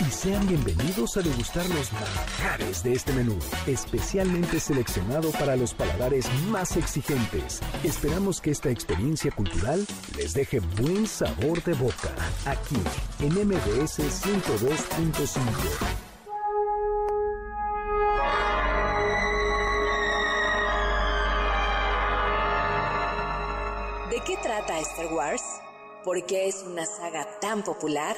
y sean bienvenidos a degustar los manjares de este menú, especialmente seleccionado para los paladares más exigentes. Esperamos que esta experiencia cultural les deje buen sabor de boca, aquí en MBS 102.5. ¿De qué trata Star Wars? ¿Por qué es una saga tan popular?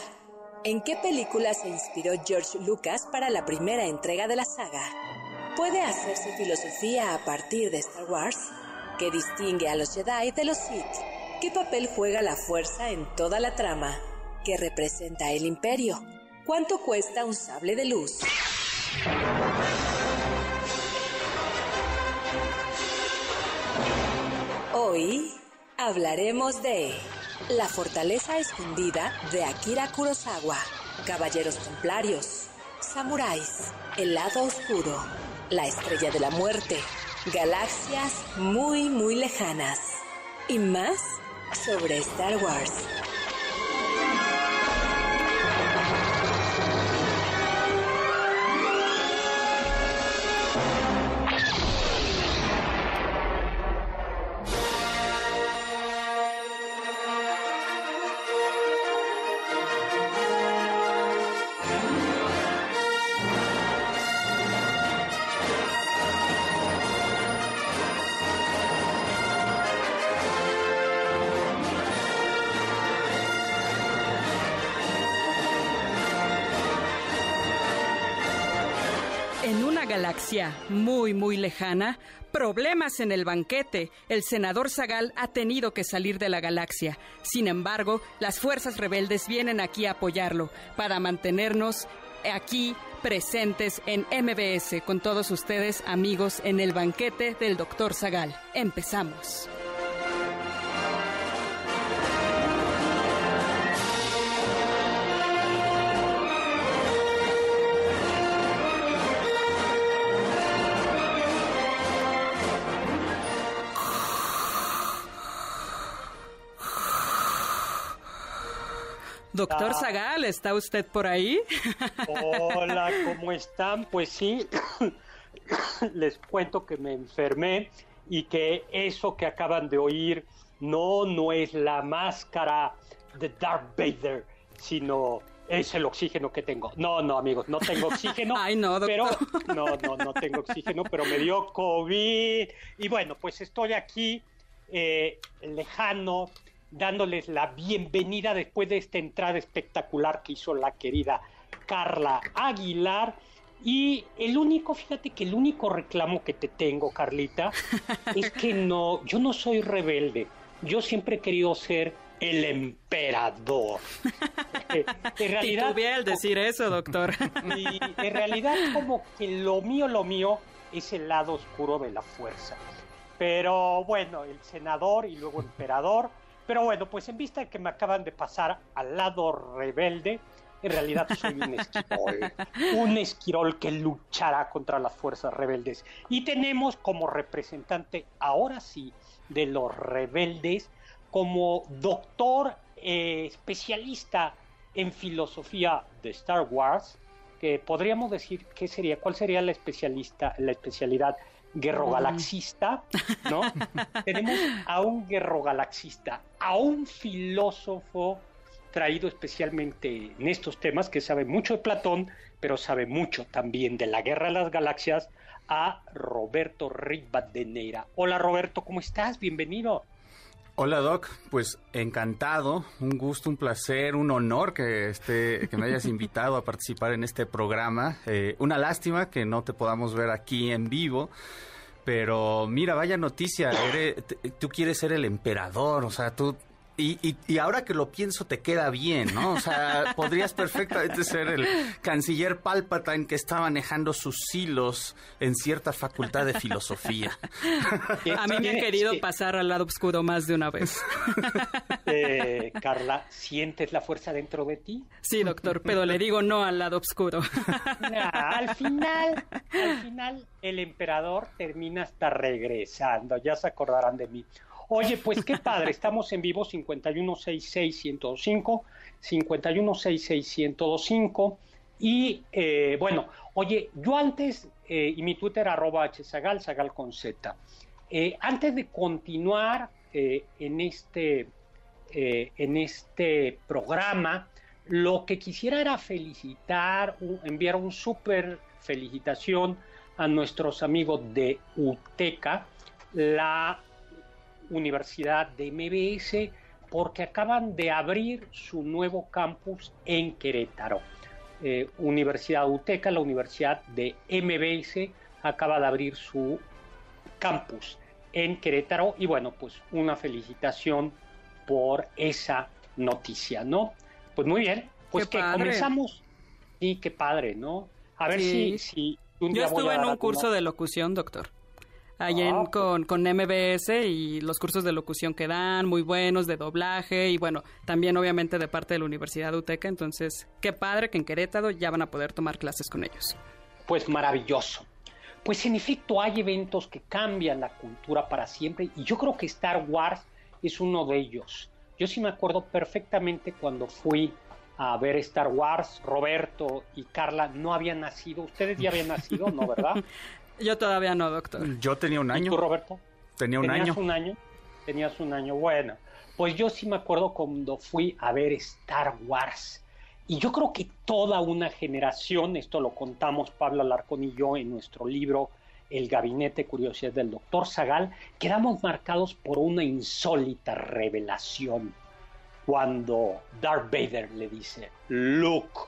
¿En qué película se inspiró George Lucas para la primera entrega de la saga? ¿Puede hacerse filosofía a partir de Star Wars? ¿Qué distingue a los Jedi de los Sith? ¿Qué papel juega la fuerza en toda la trama? ¿Qué representa el imperio? ¿Cuánto cuesta un sable de luz? Hoy hablaremos de La fortaleza escondida de Akira Kurosawa, Caballeros Templarios, Samuráis, El lado oscuro, La estrella de la muerte, Galaxias muy muy lejanas y más sobre Star Wars. Galaxia muy, muy lejana, problemas en el banquete. El senador Zagal ha tenido que salir de la galaxia. Sin embargo, las fuerzas rebeldes vienen aquí a apoyarlo para mantenernos aquí presentes en MBS con todos ustedes, amigos, en el banquete del doctor Zagal. Empezamos. Doctor Ah. Zagal, ¿está usted por ahí? Hola, ¿cómo están? Pues sí, les cuento que me enfermé y que eso que acaban de oír no, no es la máscara de Darth Vader, sino es el oxígeno que tengo. No, no, amigos, no tengo oxígeno. Ay, no, pero no, no, no tengo oxígeno, pero me dio COVID. Y bueno, pues estoy aquí eh, lejano, dándoles la bienvenida después de esta entrada espectacular que hizo la querida Carla Aguilar. Y el único, fíjate que el único reclamo que te tengo, Carlita, es que no, yo no soy rebelde. Yo siempre he querido ser el emperador. Eh, en realidad, Titubeé al decir eso, doctor. y en realidad como que lo mío, lo mío es el lado oscuro de la fuerza. Pero bueno, el senador y luego emperador. Pero bueno, pues en vista de que me acaban de pasar al lado rebelde, en realidad soy un esquirol. Un esquirol que luchará contra las fuerzas rebeldes. Y tenemos como representante, ahora sí, de los rebeldes, como doctor eh, especialista en filosofía de Star Wars, que podríamos decir qué sería, cuál sería la especialista, la especialidad guerrogalaxista, ¿no? Tenemos a un guerrogalaxista, a un filósofo traído especialmente en estos temas que sabe mucho de Platón, pero sabe mucho también de la guerra de las galaxias, a Roberto Rivadeneira. Hola Roberto, ¿cómo estás? Bienvenido. Hola Doc, pues encantado, un gusto, un placer, un honor que, esté, que me hayas invitado a participar en este programa. Eh, una lástima que no te podamos ver aquí en vivo, pero mira, vaya noticia, tú quieres ser el emperador, o sea, tú y, y, ahora que lo pienso te queda bien, ¿no? O sea, podrías perfectamente ser el canciller Palpatine que está manejando sus hilos en cierta facultad de filosofía. A mí me han querido pasar al lado oscuro más de una vez. Eh, Carla, ¿sientes la fuerza dentro de ti? Sí, doctor, pero le digo no al lado oscuro. al final, al final, el emperador termina hasta regresando. Ya se acordarán de mí. Oye, pues qué padre, estamos en vivo 5166105, 5166105 y eh, bueno, oye, yo antes, eh, y mi Twitter arroba hsagal, sagal con z, eh, antes de continuar en, este, en este programa, lo que quisiera era felicitar, enviar un súper felicitación a nuestros amigos de UTECA, la Universidad de MBS porque acaban de abrir su nuevo campus en Querétaro. Eh, Universidad UTECA, la Universidad de MBS, acaba de abrir su campus en Querétaro y bueno, pues una felicitación por esa noticia, ¿no? Pues muy bien, pues que comenzamos. y qué padre, ¿no? A ver si, si un Yo estuve en un curso de locución, doctor ahí ah, con, con MBS y los cursos de locución que dan, muy buenos, de doblaje y bueno, también obviamente de parte de la Universidad UTECA. Entonces, qué padre que en Querétaro ya van a poder tomar clases con ellos. Pues maravilloso. Pues en efecto hay eventos que cambian la cultura para siempre y yo creo que Star Wars es uno de ellos. Yo sí me acuerdo perfectamente cuando fui a ver Star Wars, Roberto y Carla no habían nacido. Ustedes ya habían nacido, ¿no, verdad? Yo todavía no, doctor. Yo tenía un año. ¿Y tú, Roberto? Tenía un ¿Tenías año. un año? Tenías un año. Bueno, pues yo sí me acuerdo cuando fui a ver Star Wars. Y yo creo que toda una generación, esto lo contamos Pablo Alarcón y yo en nuestro libro El Gabinete Curiosidad del Doctor Zagal, quedamos marcados por una insólita revelación. Cuando Darth Vader le dice, Luke,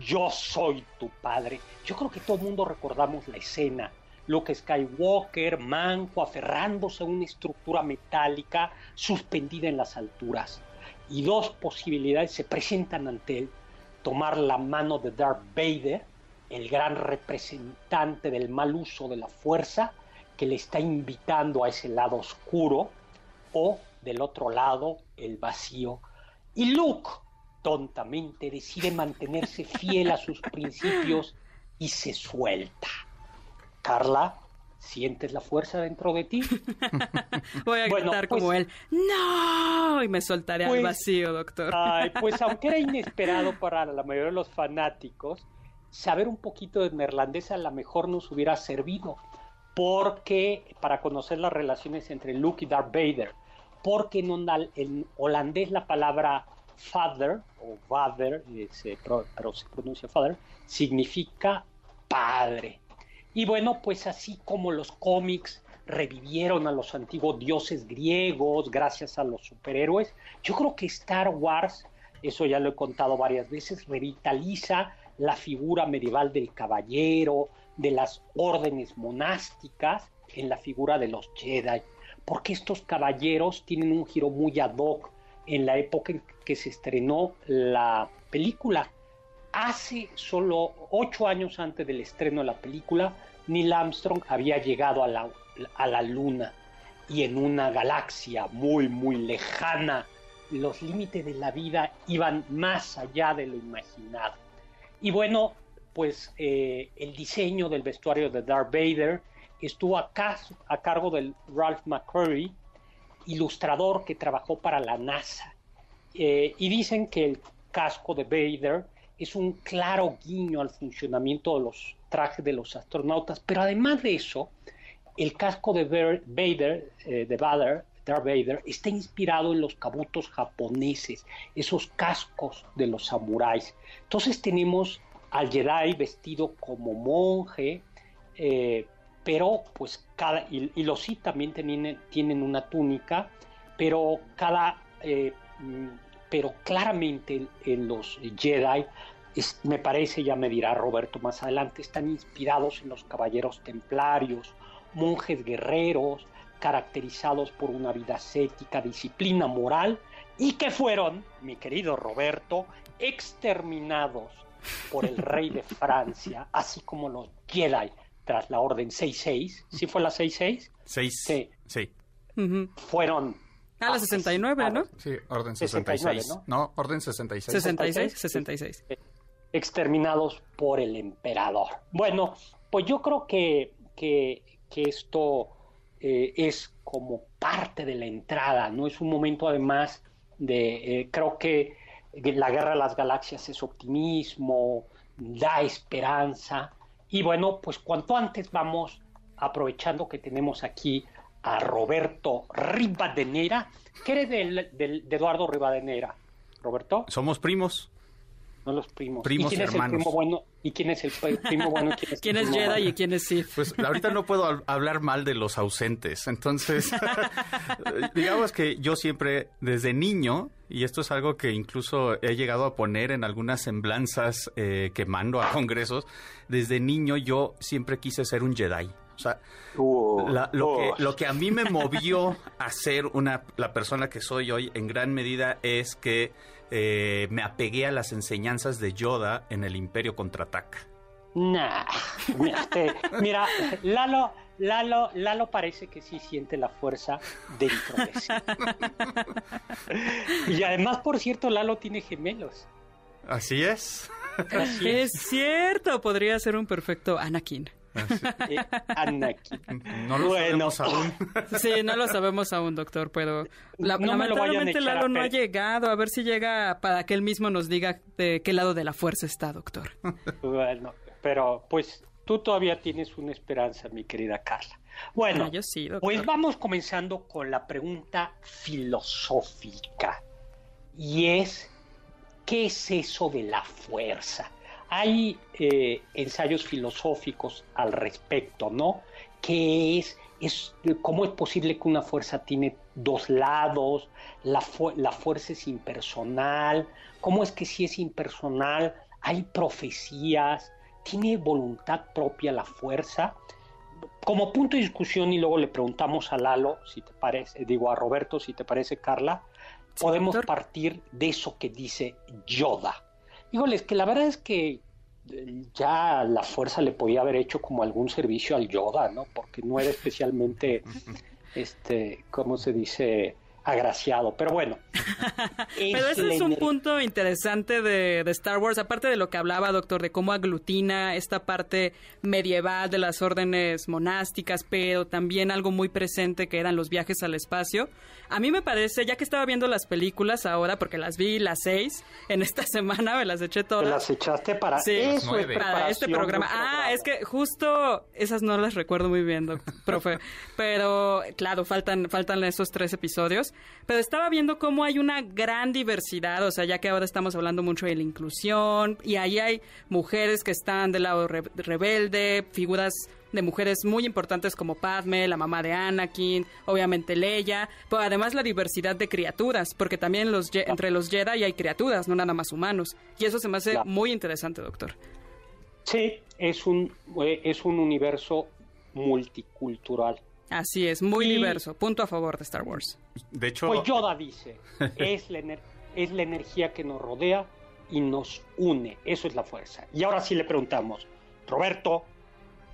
yo soy tu padre. Yo creo que todo el mundo recordamos la escena Luke Skywalker, manco, aferrándose a una estructura metálica suspendida en las alturas. Y dos posibilidades se presentan ante él. Tomar la mano de Darth Vader, el gran representante del mal uso de la fuerza, que le está invitando a ese lado oscuro, o del otro lado, el vacío. Y Luke, tontamente, decide mantenerse fiel a sus principios y se suelta. Carla, ¿sientes la fuerza dentro de ti? Voy a gritar como pues él, ¡No! Y me soltaré al pues, vacío, doctor. Ay, pues aunque era inesperado para la mayoría de los fanáticos, saber un poquito de neerlandés a lo mejor nos hubiera servido, porque para conocer las relaciones entre Luke y Darth Vader, porque en, holandés la palabra father o vader, eh, pero se pronuncia father, significa padre. Y bueno, pues así como los cómics revivieron a los antiguos dioses griegos gracias a los superhéroes, yo creo que Star Wars, eso ya lo he contado varias veces, revitaliza la figura medieval del caballero, de las órdenes monásticas, en la figura de los Jedi, porque estos caballeros tienen un giro muy ad hoc en la época en que se estrenó la película hace solo ocho años antes del estreno de la película, Neil Armstrong había llegado a la, a la Luna y en una galaxia muy, muy lejana, los límites de la vida iban más allá de lo imaginado. Y bueno, pues eh, el diseño del vestuario de Darth Vader estuvo a, cargo del Ralph McCurry, ilustrador que trabajó para la NASA. Eh, y dicen que el casco de Vader es un claro guiño al funcionamiento de los trajes de los astronautas, pero además de eso, el casco de Vader, eh, de Vader, Darth Vader, está inspirado en los kabutos japoneses, esos cascos de los samuráis. Entonces tenemos al Jedi vestido como monje, eh, pero pues cada, y, los Sith también tienen, tienen una túnica, pero cada, eh, pero claramente en los Jedi, me parece, ya me dirá Roberto más adelante, están inspirados en los caballeros templarios, monjes guerreros, caracterizados por una vida ascética, disciplina moral, y que fueron, mi querido Roberto, exterminados por el rey de Francia, así como los Jedi tras la orden 66. ¿Sí fue la 66? 6. Sí. sí. Fueron Ah, la 69, ¿no? Sí, orden 66. ¿no? ¿no? orden 66. 66, 66. Exterminados por el emperador. Bueno, pues yo creo que, que, esto eh, es como parte de la entrada, ¿no? Es un momento además de, eh, creo que la guerra de las galaxias es optimismo, da esperanza. Y bueno, pues cuanto antes vamos aprovechando que tenemos aquí a Roberto Rivadeneira. ¿Qué eres de Eduardo Rivadeneira, Roberto? Somos primos. No los primos. Primos ¿Y quién hermanos. es el primo bueno? ¿Y quién es el primo bueno? ¿Quién es, Jedi y quién es Sith? Pues ahorita no puedo hablar mal de los ausentes. Entonces, digamos que yo siempre, desde niño, y esto es algo que incluso he llegado a poner en algunas semblanzas eh, que mando a congresos, desde niño yo siempre quise ser un Jedi. O sea, lo, que, lo que a mí me movió a ser una, la persona que soy hoy en gran medida es que eh, me apegué a las enseñanzas de Yoda en el Imperio Contraataca. Nah, mira, Lalo, Lalo, Lalo parece que sí siente la fuerza dentro de sí. y además, por cierto, Lalo tiene gemelos. Así es. es cierto, podría ser un perfecto Anakin. Eh, no lo sabemos aún. Sí, no lo sabemos aún, doctor, pero lamentablemente Lalo no ha llegado. A ver si llega para que él mismo nos diga de qué lado de la fuerza está, doctor. Bueno, pero pues tú todavía tienes una esperanza, mi querida Carla. Bueno, ah, pues vamos comenzando con la pregunta filosófica. Y es, ¿qué es eso de la fuerza? Hay eh, ensayos filosóficos al respecto, ¿no? ¿Qué es, es, ¿Cómo es posible que una fuerza tiene dos lados? La, la fuerza es impersonal. ¿Cómo es que si es impersonal hay profecías? ¿Tiene voluntad propia la fuerza? Como punto de discusión, y luego le preguntamos a Lalo, si te parece, digo a Roberto, si te parece, Carla, podemos partir de eso que dice Yoda. Híjoles, que la verdad es que ya la fuerza le podía haber hecho como algún servicio al Yoda, ¿no? Porque no era especialmente, este, ¿cómo se dice? Agraciado, pero bueno. pero ese es un punto interesante de, Star Wars, aparte de lo que hablaba, doctor, de cómo aglutina esta parte medieval de las órdenes monásticas, pero también algo muy presente que eran los viajes al espacio. A mí me parece, ya que estaba viendo las películas ahora, porque las vi las seis en esta semana, me las eché todas. las echaste para eso, para este programa. Ah, es que justo esas no las recuerdo muy bien, doctor, profe. Pero claro, faltan, faltan esos tres episodios. Pero estaba viendo cómo hay una gran diversidad, o sea, ya que ahora estamos hablando mucho de la inclusión, y ahí hay mujeres que están del lado rebelde, figuras de mujeres muy importantes como Padme, la mamá de Anakin, obviamente Leia, pero además la diversidad de criaturas, porque también los entre los Jedi hay criaturas, no nada más humanos. Y eso se me hace muy interesante, doctor. Sí, es un, eh, es un universo multicultural. Así es, muy diverso. Punto a favor de Star Wars. De hecho. Pues Yoda dice: es, la es la energía que nos rodea y nos une. Eso es la fuerza. Y ahora sí le preguntamos, Roberto,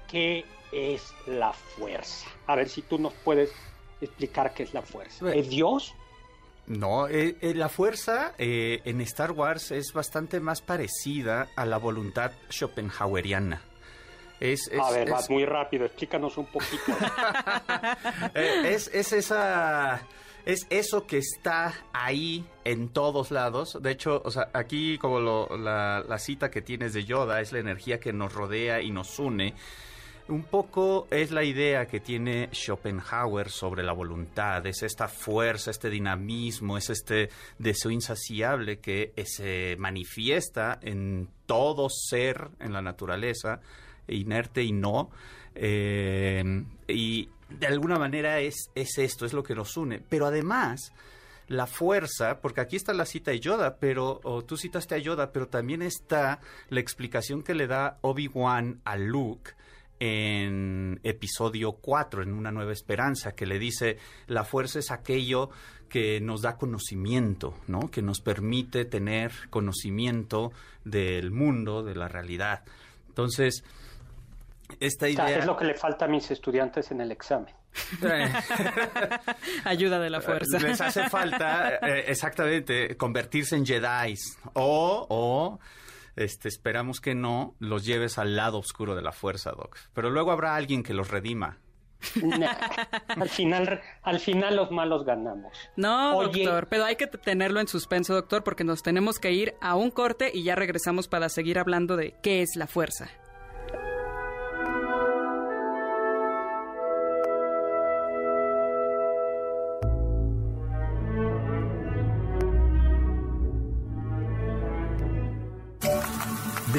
¿qué es la fuerza? A ver si tú nos puedes explicar qué es la fuerza. ¿Es Dios? No, eh, eh, la fuerza eh, en Star Wars es bastante más parecida a la voluntad schopenhaueriana. Es, a ver, vas muy rápido, explícanos un poquito. Eh, es, es esa es eso que está ahí en todos lados. De hecho, o sea, aquí como la, la, cita que tienes de Yoda es la energía que nos rodea y nos une. Un poco es la idea que tiene Schopenhauer sobre la voluntad, es esta fuerza, este dinamismo, es este deseo insaciable que se manifiesta en todo ser en la naturaleza inerte y no. Eh, y de alguna manera es, es esto, es lo que nos une. Pero además, la fuerza, porque aquí está la cita de Yoda, pero tú citaste a Yoda, pero también está la explicación que le da Obi-Wan a Luke en episodio 4, en Una Nueva Esperanza, que le dice, la fuerza es aquello que nos da conocimiento, ¿no? Que nos permite tener conocimiento del mundo, de la realidad. Entonces, esta idea... es lo que le falta a mis estudiantes en el examen. Ayuda de la fuerza. Les hace falta, eh, exactamente, convertirse en Jedi. O, o este, esperamos que no los lleves al lado oscuro de la fuerza, Doc. Pero luego habrá alguien que los redima. al final, al final los malos ganamos. No, doctor, pero hay que tenerlo en suspenso, doctor, porque nos tenemos que ir a un corte y ya regresamos para seguir hablando de qué es la fuerza.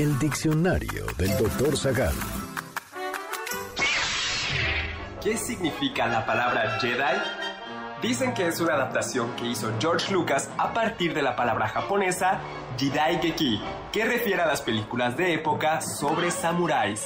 Del diccionario del doctor Zagal. ¿Qué significa la palabra Jedi? Dicen que es una adaptación que hizo George Lucas a partir de la palabra japonesa Jidaigeki, que refiere a las películas de época sobre samuráis.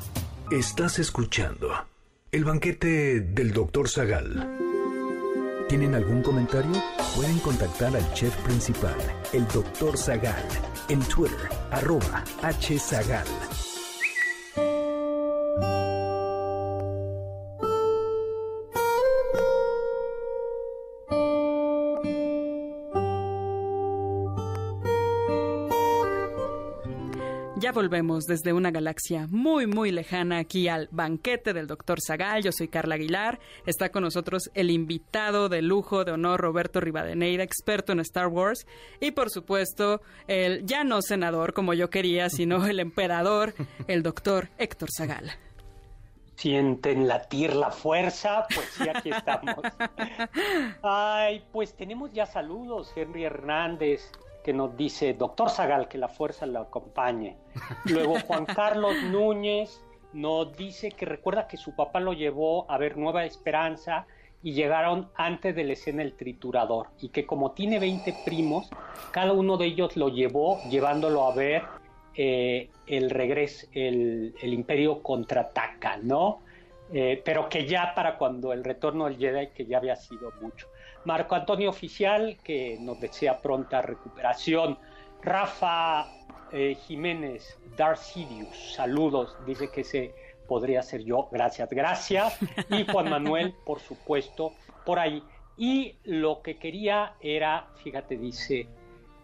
Estás escuchando el banquete del Dr. Zagal. ¿Tienen algún comentario? Pueden contactar al chef principal, el Dr. Zagal, en Twitter, arroba hzagal. Volvemos desde una galaxia muy, muy lejana aquí al banquete del doctor Zagal. Yo soy Carla Aguilar. Está con nosotros el invitado de lujo de honor, Roberto Rivadeneira, experto en Star Wars. Y por supuesto, el ya no senador como yo quería, sino el emperador, el doctor Héctor Zagal. Sienten latir la fuerza, pues sí, aquí estamos. Ay, pues tenemos ya saludos, Henry Hernández que nos dice, doctor Zagal, que la fuerza lo acompañe. Luego Juan Carlos Núñez nos dice que recuerda que su papá lo llevó a ver Nueva Esperanza y llegaron antes de la escena el triturador y que como tiene 20 primos, cada uno de ellos lo llevó llevándolo a ver eh, el regreso, el, imperio contraataca, ¿no? Eh, pero que ya para cuando el retorno del Jedi, que ya había sido mucho. Marco Antonio Oficial, que nos desea pronta recuperación. Rafa eh, Jiménez, Darcidius, saludos, dice que se podría ser yo, gracias, gracias. Y Juan Manuel, por supuesto, por ahí. Y lo que quería era, fíjate, dice,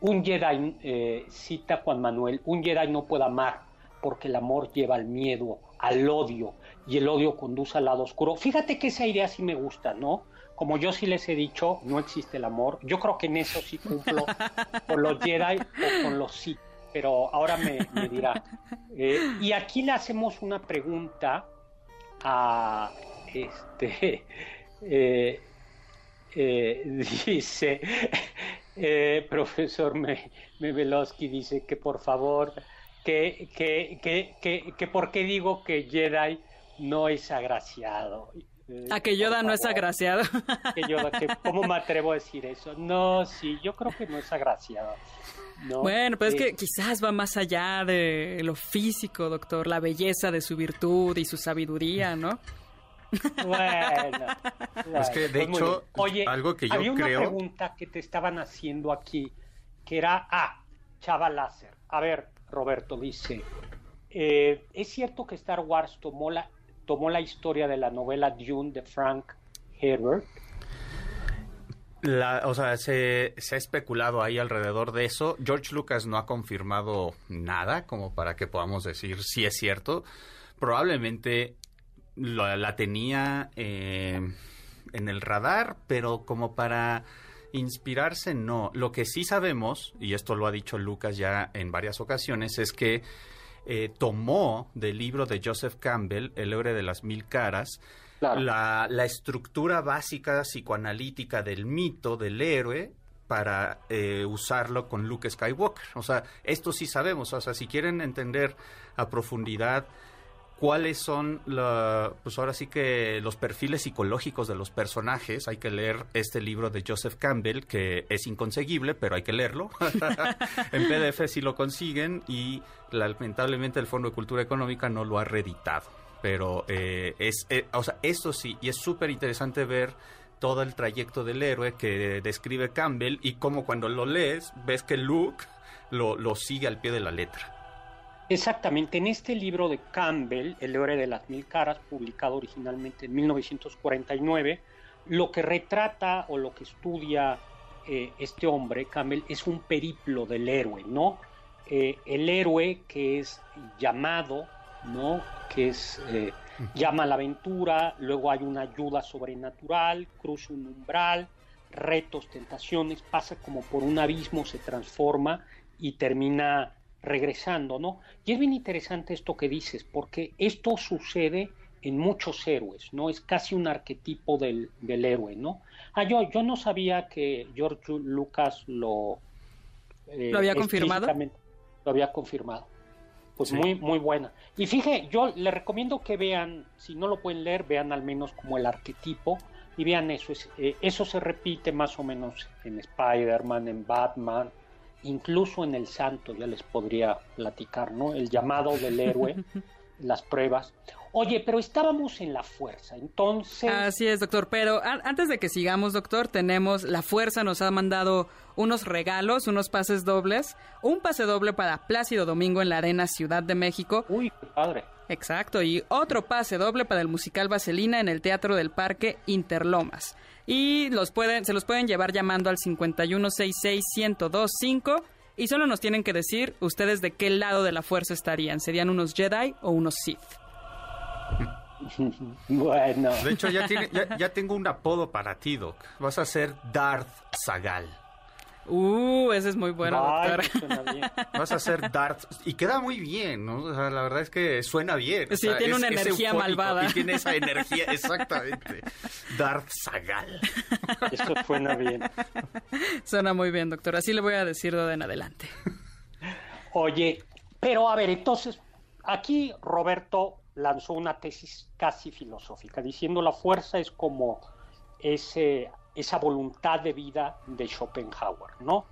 un Jedi, eh, cita Juan Manuel, un Jedi no puede amar porque el amor lleva al miedo, al odio, y el odio conduce al lado oscuro. Fíjate que esa idea sí me gusta, ¿no? Como yo sí les he dicho, no existe el amor. Yo creo que en eso sí cumplo con los Jedi o con los Sith, pero ahora me, dirá. Eh, y aquí le hacemos una pregunta a este. Eh, eh, dice, profesor me, dice que por favor, que, que, que, que por qué digo que Jedi no es agraciado. A que Yoda no es agraciado. Que Yoda, ¿cómo me atrevo a decir eso? No, sí, yo creo que no es agraciado. bueno, pues es que quizás va más allá de lo físico, doctor, la belleza de su virtud y su sabiduría, ¿no? Bueno, es que de pues hecho, Oye, algo que yo había una pregunta que te estaban haciendo aquí, que era, ah, Chava Láser. A ver, Roberto dice, eh, ¿es cierto que Star Wars tomó la tomó la historia de la novela Dune de Frank Herbert? o sea, se, ha especulado ahí alrededor de eso. George Lucas no ha confirmado nada como para que podamos decir si es cierto. Probablemente la, tenía eh, en el radar, pero como para inspirarse, no. Lo que sí sabemos, y esto lo ha dicho Lucas ya en varias ocasiones, es que eh, tomó del libro de Joseph Campbell, El héroe de las mil caras, la, la, estructura básica psicoanalítica del mito del héroe para eh, usarlo con Luke Skywalker. O sea, esto sí sabemos. O sea, si quieren entender a profundidad cuáles son, pues ahora sí que los perfiles psicológicos de los personajes. Hay que leer este libro de Joseph Campbell, que es inconseguible, pero hay que leerlo. en PDF si lo consiguen y lamentablemente el Fondo de Cultura Económica no lo ha reeditado pero eh, es, eh, o sea, esto sí, y es súper interesante ver todo el trayecto del héroe que describe Campbell y cómo cuando lo lees ves que Luke lo, lo sigue al pie de la letra. Exactamente, en este libro de Campbell, El héroe de las mil caras, publicado originalmente en 1949, lo que retrata o lo que estudia eh, este hombre, Campbell, es un periplo del héroe, ¿no? el héroe que es llamado ¿no? Que es eh, llama a la aventura, luego hay una ayuda sobrenatural, cruza un umbral, retos, tentaciones, pasa como por un abismo, se transforma y termina regresando, ¿no? Y es bien interesante esto que dices, porque esto sucede en muchos héroes, ¿no? Es casi un arquetipo del, héroe, ¿no? Ah, yo, yo no sabía que George Lucas lo... Eh, ¿Lo había confirmado? Lo había confirmado pues muy, muy buena. Y fíjate, yo le recomiendo que vean, si no lo pueden leer, vean al menos como el arquetipo y vean eso. Eh, eso se repite más o menos en Spider-Man, en Batman, incluso en El Santo, ya les podría platicar, ¿no? El llamado del héroe, las pruebas. Oye, pero estábamos en la fuerza, entonces... Así es, doctor, pero antes de que sigamos, doctor, tenemos, la fuerza nos ha mandado unos regalos, unos pases dobles, un pase doble para Plácido Domingo en la Arena Ciudad de México. Uy, qué padre. Exacto, y otro pase doble para el musical Vaselina en el Teatro del Parque Interlomas. Y los pueden, se los pueden llevar llamando al 5166-1025 y solo nos tienen que decir ustedes de qué lado de la fuerza estarían. ¿Serían unos Jedi o unos Sith? bueno. De hecho, ya, ya, tengo un apodo para ti, Doc. Vas a ser Darth Zagal. Uh, ese es muy bueno, doctor. Vas a ser Darth y queda muy bien, ¿no? la verdad es que suena bien. Sí, tiene una energía malvada. Y tiene esa energía, exactamente. Darth Zagal. Eso suena bien. Suena muy bien, doctor. Así le voy a decir de en adelante. Oye, pero a ver, entonces, aquí Roberto lanzó una tesis casi filosófica, diciendo la fuerza es como ese, esa voluntad de vida de Schopenhauer, ¿no?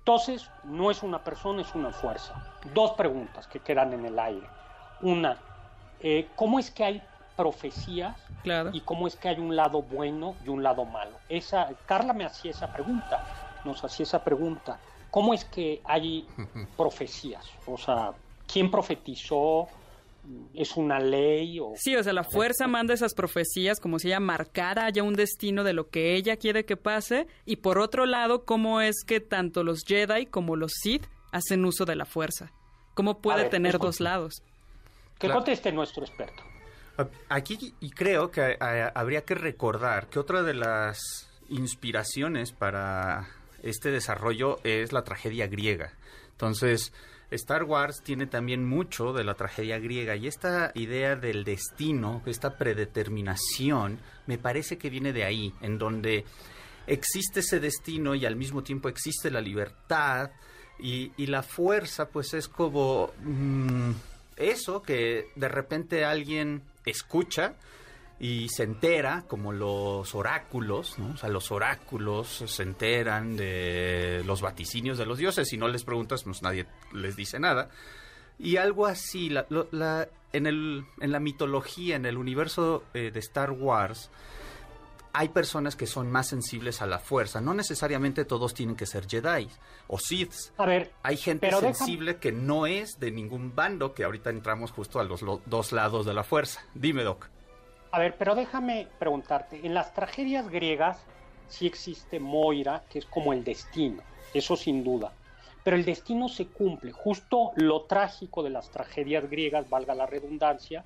Entonces, no es una persona, es una fuerza. Dos preguntas que quedan en el aire. Una, eh, ¿cómo es que hay profecías y cómo es que hay un lado bueno y un lado malo? Esa, Carla me hacía esa pregunta, nos hacía esa pregunta. ¿Cómo es que hay profecías? O sea, ¿quién profetizó? Es una ley o... Sí, o sea, la fuerza manda esas profecías como si ella marcara ya un destino de lo que ella quiere que pase y por otro lado, cómo es que tanto los Jedi como los Sith hacen uso de la fuerza. ¿Cómo puede tener dos lados? Que conteste nuestro experto. Aquí y creo que habría que recordar que otra de las inspiraciones para este desarrollo es la tragedia griega. Entonces, Star Wars tiene también mucho de la tragedia griega y esta idea del destino, esta predeterminación, me parece que viene de ahí, en donde existe ese destino y al mismo tiempo existe la libertad y, la fuerza, pues es como mm, eso que de repente alguien escucha y se entera, como los oráculos, ¿no? O sea, los oráculos se enteran de los vaticinios de los dioses. Si no les preguntas, pues nadie les dice nada. Y algo así, la, en, el, en la mitología, en el universo eh, de Star Wars, hay personas que son más sensibles a la fuerza. No necesariamente todos tienen que ser Jedi o Siths. A ver, hay gente sensible que no es de ningún bando, que ahorita entramos justo a los dos lados de la fuerza. Dime, Doc. A ver, pero déjame preguntarte, en las tragedias griegas sí existe Moira, que es como el destino, eso sin duda. Pero el destino se cumple. Justo lo trágico de las tragedias griegas, valga la redundancia,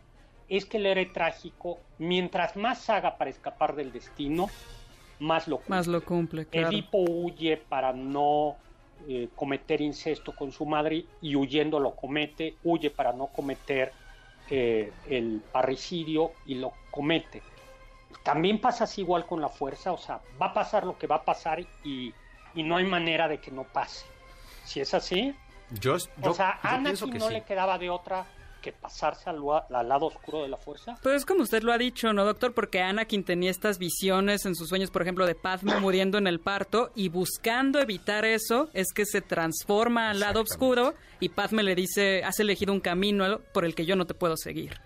es que el héroe trágico, mientras más haga para escapar del destino, más lo cumple. Más lo cumple, claro. Edipo huye para no eh, cometer incesto con su madre y huyendo lo comete, huye para no cometer eh, el parricidio y lo comete. También pasa así igual con la fuerza, o sea, va a pasar lo que va a pasar y, y no hay manera de que no pase. Si es así, Yo, yo, o sea, a Anakin que no sí. le quedaba de otra que pasarse al, lado oscuro de la fuerza. Pues es como usted lo ha dicho, ¿no, doctor? Porque Anakin tenía estas visiones en sus sueños, por ejemplo, de Padme muriendo en el parto y buscando evitar eso es que se transforma al lado oscuro y Padme le dice, has elegido un camino por el que yo no te puedo seguir.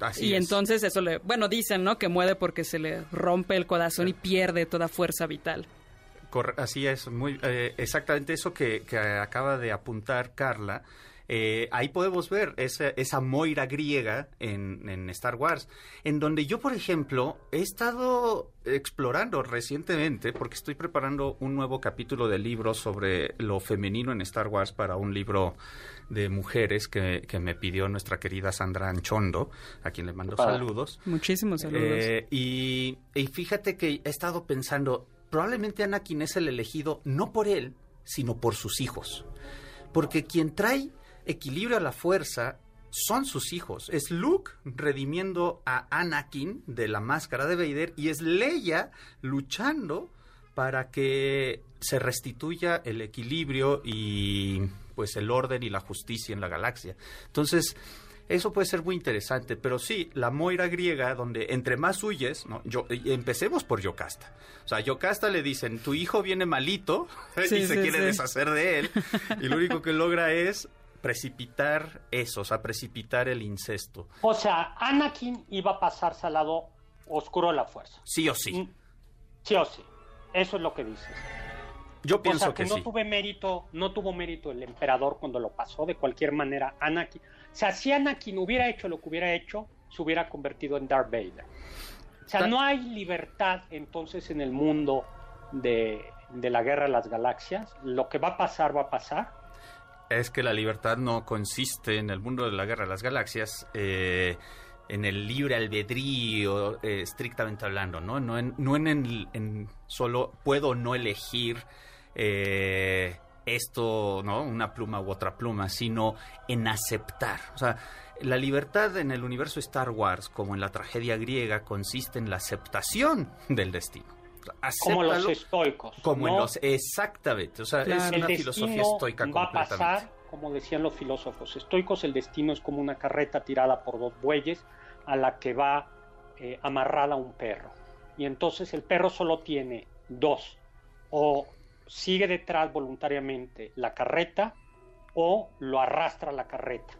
Así y es. entonces eso le, bueno, dicen, ¿no? Que muere porque se le rompe el corazón y pierde toda fuerza vital. Así es, muy eh, exactamente eso que, que acaba de apuntar Carla. Eh, ahí podemos ver esa, esa Moira griega en, en Star Wars, en donde yo, por ejemplo, he estado explorando recientemente, porque estoy preparando un nuevo capítulo de libro sobre lo femenino en Star Wars para un libro de mujeres que, que me pidió nuestra querida Sandra Anchondo, a quien le mando saludos. Muchísimos saludos. Eh, y, y fíjate que he estado pensando, probablemente Anakin es el elegido no por él, sino por sus hijos. Porque quien trae equilibrio a la fuerza son sus hijos. Es Luke redimiendo a Anakin de la máscara de Vader y es Leia luchando para que se restituya el equilibrio y pues el orden y la justicia en la galaxia. Entonces, eso puede ser muy interesante, pero sí, la Moira griega, donde entre más huyes, ¿no? Yo, empecemos por Yocasta. O sea, a Yocasta le dicen, tu hijo viene malito Sí, y se sí, quiere sí. deshacer de él, y lo único que logra es precipitar eso, o sea, precipitar el incesto. O sea, Anakin iba a pasarse al lado oscuro de la fuerza. Sí o sí. Mm, Sí o sí. Eso es lo que dices. Yo O pienso sea, que, que, no sí. tuve mérito, no tuvo mérito el emperador cuando lo pasó, de cualquier manera, Anakin. O sea, si Anakin hubiera hecho lo que hubiera hecho, se hubiera convertido en Darth Vader. O sea, Ta- no hay libertad entonces en el mundo de, de la guerra de las galaxias. Lo que va a pasar, va a pasar. Es que la libertad no consiste en el mundo de la guerra de las galaxias, eh, en el libre albedrío, eh, estrictamente hablando, ¿no? No en, no en, el- en solo puedo no elegir eh, esto, ¿no? Una pluma u otra pluma, sino en aceptar. O sea, la libertad en el universo Star Wars, como en la tragedia griega, consiste en la aceptación del destino. Como los estoicos. como los exactamente, o sea, Claro. es una filosofía estoica va a pasar, como decían los filósofos estoicos, el destino es como una carreta tirada por dos bueyes a la que va eh, amarrada un perro. Y entonces el perro solo tiene dos, o sigue detrás voluntariamente la carreta o lo arrastra la carreta.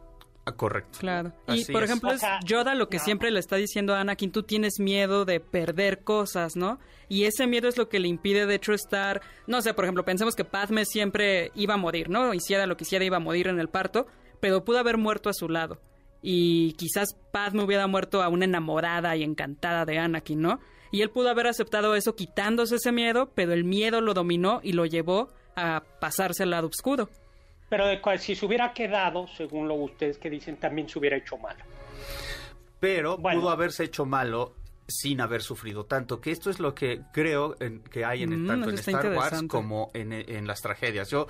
Ah, correcto. Claro. Y Así por es. ejemplo, es Yoda lo que no. siempre le está diciendo a Anakin, tú tienes miedo de perder cosas, ¿no? Y ese miedo es lo que le impide, de hecho, estar, no sé, por ejemplo, pensemos que Padme siempre iba a morir, ¿no? Hiciera lo que hiciera, iba a morir en el parto, pero pudo haber muerto a su lado. Y quizás Padme hubiera muerto a una enamorada y encantada de Anakin, ¿no? Y él pudo haber aceptado eso quitándose ese miedo, pero el miedo lo dominó y lo llevó a pasarse al lado oscuro. Pero de cual- si se hubiera quedado, según lo ustedes que dicen, también se hubiera hecho malo. Pero Bueno. pudo haberse hecho malo sin haber sufrido tanto, que esto es lo que creo en- que hay en Mm, tanto en Star Wars como en, en las tragedias. Yo,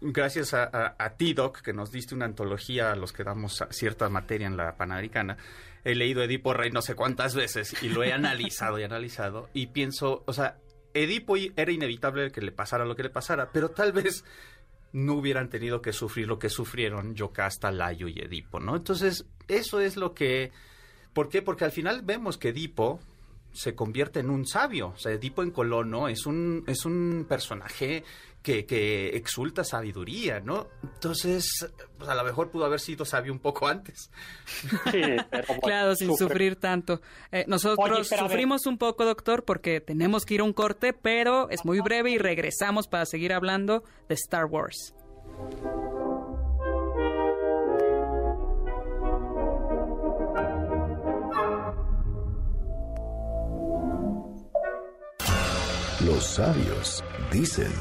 gracias a, a, a ti, Doc, que nos diste una antología a los que damos cierta materia en la Panamericana, he leído Edipo Rey no sé cuántas veces y lo he analizado y analizado y pienso, o sea, Edipo era inevitable que le pasara lo que le pasara, pero tal vez no hubieran tenido que sufrir lo que sufrieron Yocasta, Layo y Edipo, ¿no? Entonces, eso es lo que... ¿Por qué? Porque al final vemos que Edipo se convierte en un sabio. O sea, Edipo en Colono es un, es un personaje que, exulta sabiduría, ¿no? Entonces, pues a lo mejor pudo haber sido sabio un poco antes. Sí, pero claro, sin sufrir tanto. Eh, nosotros sufrimos un poco, doctor, porque tenemos que ir a un corte, pero es muy breve y regresamos para seguir hablando de Star Wars. Los sabios dicen.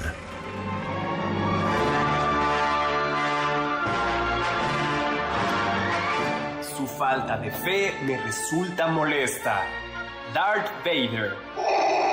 Falta de fe me resulta molesta. Darth Vader.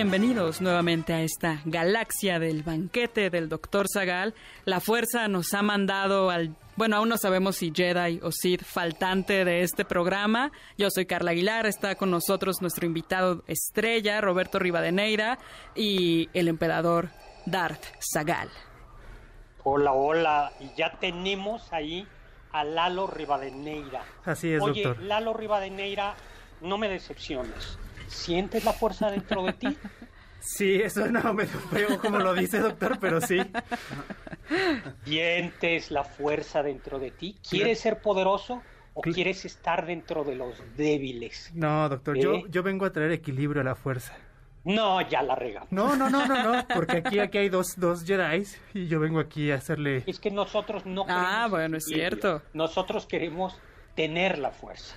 Bienvenidos nuevamente a esta galaxia del banquete del Dr. Zagal. La fuerza nos ha mandado al, bueno, aún no sabemos si Jedi o Sith faltante de este programa. Yo soy Carla Aguilar, está con nosotros nuestro invitado estrella, Roberto Rivadeneira, y el emperador Darth Zagal. Hola, hola, y ya tenemos ahí a Lalo Rivadeneira. Así es, Oye, doctor. Lalo Rivadeneira, no me decepciones. ¿Sientes la fuerza dentro de ti? Sí, eso no me feo como lo dice, doctor, pero sí. ¿Sientes la fuerza dentro de ti? ¿Quieres ser poderoso o quieres estar dentro de los débiles? No, doctor, yo, ¿Eh? yo vengo a traer equilibrio a la fuerza. No, ya la regamos. No, no, no, no, no, porque aquí, aquí hay dos, dos Jedi y yo vengo aquí a hacerle... Es que nosotros no Ah, queremos bueno, es cierto. Nosotros queremos tener la fuerza.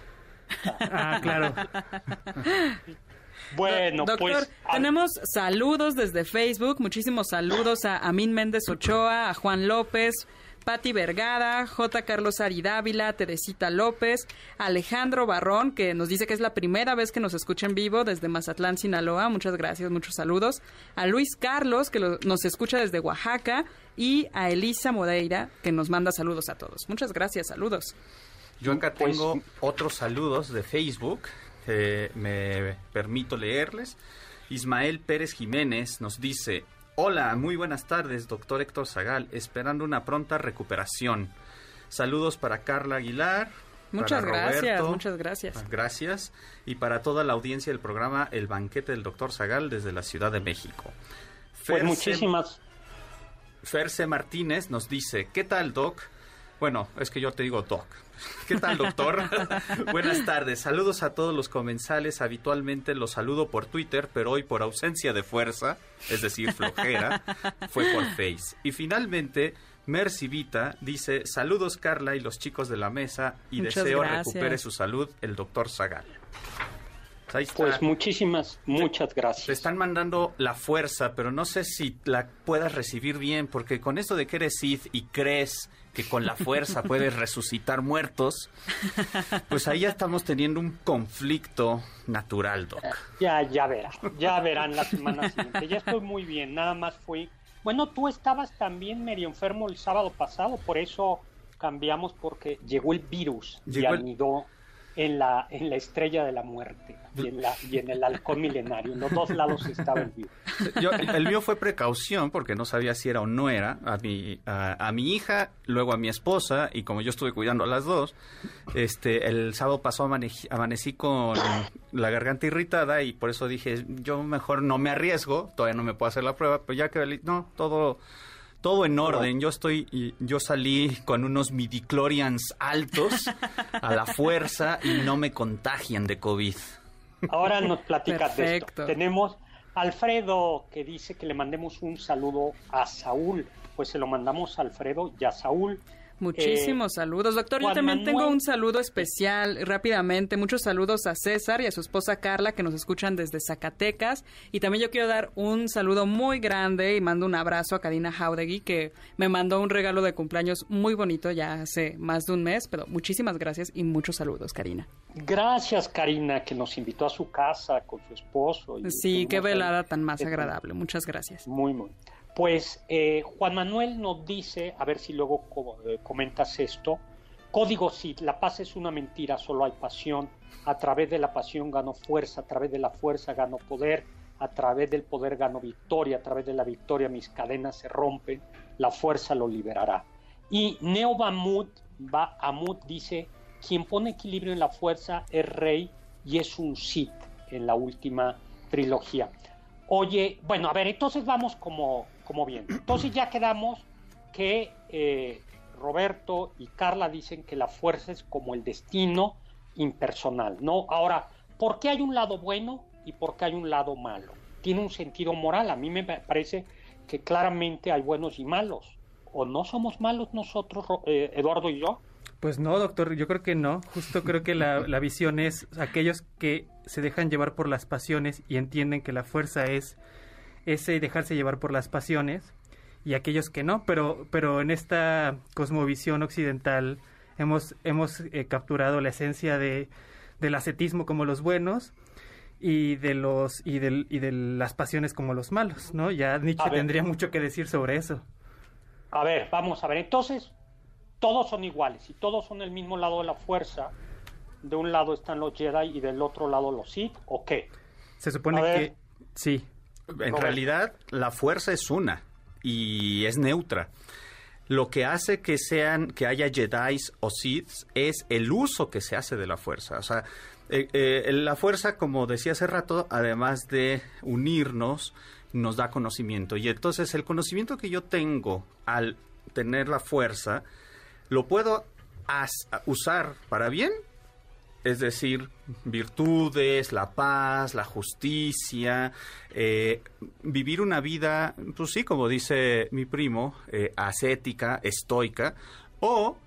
Ah, claro. Bueno, Doctor, pues tenemos saludos desde Facebook, muchísimos saludos a Amin Méndez Ochoa, a Juan López, Patti Vergara, J. Carlos Aridávila, Teresita López, Alejandro Barrón, que nos dice que es la primera vez que nos escucha en vivo desde Mazatlán, Sinaloa. Muchas gracias, muchos saludos. A Luis Carlos, que lo- nos escucha desde Oaxaca. Y a Elisa Modeira, que nos manda saludos a todos. Muchas gracias, saludos. Yo acá Pues- tengo otros saludos de Facebook que me permito leerles. Ismael Pérez Jiménez nos dice, hola, muy buenas tardes, doctor Héctor Zagal, esperando una pronta recuperación. Saludos para Carla Aguilar. Muchas para gracias, Roberto. muchas gracias. Ah, Gracias. Y para toda la audiencia del programa El Banquete del Doctor Zagal desde la Ciudad de México. pues muchísimas Ferce Martínez nos dice, ¿qué tal, Doc? Bueno, es que yo te digo Doc. ¿Qué tal, doctor? Buenas tardes. Saludos a todos los comensales. Habitualmente los saludo por Twitter, pero hoy por ausencia de fuerza, es decir, flojera, fue por Face. Y finalmente, Mercy Vita dice, saludos Carla y los chicos de la mesa y Muchas deseo gracias. recupere su salud el doctor Zagal. Está. Pues muchísimas, muchas gracias. Te están mandando la fuerza, pero no sé si la puedas recibir bien, porque con esto de que eres Sith y crees que con la fuerza puedes resucitar muertos, pues ahí ya estamos teniendo un conflicto natural, Doc. Ya, ya verán, ya verán la semana siguiente. Ya estoy muy bien, nada más fui. Bueno, tú estabas también medio enfermo el sábado pasado, por eso cambiamos porque llegó el virus y Llegó el- anidó en la, en la estrella de la muerte y en, la, y en el halcón milenario. En los dos lados estaba el virus. Yo- el mío fue precaución porque no sabía si era o no era. A mi, a, a mi hija, luego a mi esposa, y como yo estuve cuidando a las dos, este, el sábado pasado amane- amanecí con la garganta irritada y por eso dije, yo mejor no me arriesgo, todavía no me puedo hacer la prueba, pero ya que no, todo, todo en orden. Yo estoy, y- yo salí con unos midichlorians altos a la fuerza y no me contagian de COVID. Ahora nos platicas de esto. Tenemos Alfredo que dice que le mandemos un saludo a Saúl. Pues se lo mandamos a Alfredo y a Saúl. Muchísimos saludos, doctor. Yo también tengo un saludo especial rápidamente. Muchos saludos a César y a su esposa Carla que nos escuchan desde Zacatecas. Y también yo quiero dar un saludo muy grande y mando un abrazo a Karina Jaudegui que me mandó un regalo de cumpleaños muy bonito ya hace más de un mes. Pero muchísimas gracias y muchos saludos, Karina. Gracias, Karina, que nos invitó a su casa con su esposo. sí, qué velada tan más agradable. Muchas gracias. Muy, muy. Pues eh, Juan Manuel nos dice, a ver si luego eh, comentas esto, código sí, la paz es una mentira, solo hay pasión, a través de la pasión gano fuerza, a través de la fuerza gano poder, a través del poder gano victoria, a través de la victoria mis cadenas se rompen, la fuerza lo liberará. Y Neo Bamut, Amut dice, quien pone equilibrio en la fuerza es rey y es un Sith en la última trilogía. Oye, bueno, a ver, entonces vamos como como bien. Entonces ya quedamos que eh, Roberto y Carla dicen que la fuerza es como el destino impersonal, ¿no? Ahora, ¿por qué hay un lado bueno y por qué hay un lado malo? Tiene un sentido moral. A mí me parece que claramente hay buenos y malos. ¿O no somos malos nosotros, eh, Eduardo y yo? Pues no, doctor, yo creo que no. Justo creo que la, la visión es aquellos que se dejan llevar por las pasiones y entienden que la fuerza es ese dejarse llevar por las pasiones y aquellos que no, pero, pero en esta cosmovisión occidental hemos, hemos eh, capturado la esencia de, del ascetismo como los buenos y de los y de, y de las pasiones como los malos, ¿no? Ya Nietzsche tendría mucho que decir sobre eso. A ver, vamos a ver, entonces todos son iguales y todos son el mismo lado de la fuerza. De un lado están los Jedi y del otro lado los Sith, ¿o qué? Se supone que sí. En realidad, la fuerza es una y es neutra. Lo que hace que sean, que haya Jedi o Sith es el uso que se hace de la fuerza. O sea, eh, eh, la fuerza, como decía hace rato, además de unirnos, nos da conocimiento. Y entonces el conocimiento que yo tengo al tener la fuerza, lo puedo usar para bien es decir, virtudes, la paz, la justicia, eh, vivir una vida, pues sí, como dice mi primo, eh, ascética, estoica, o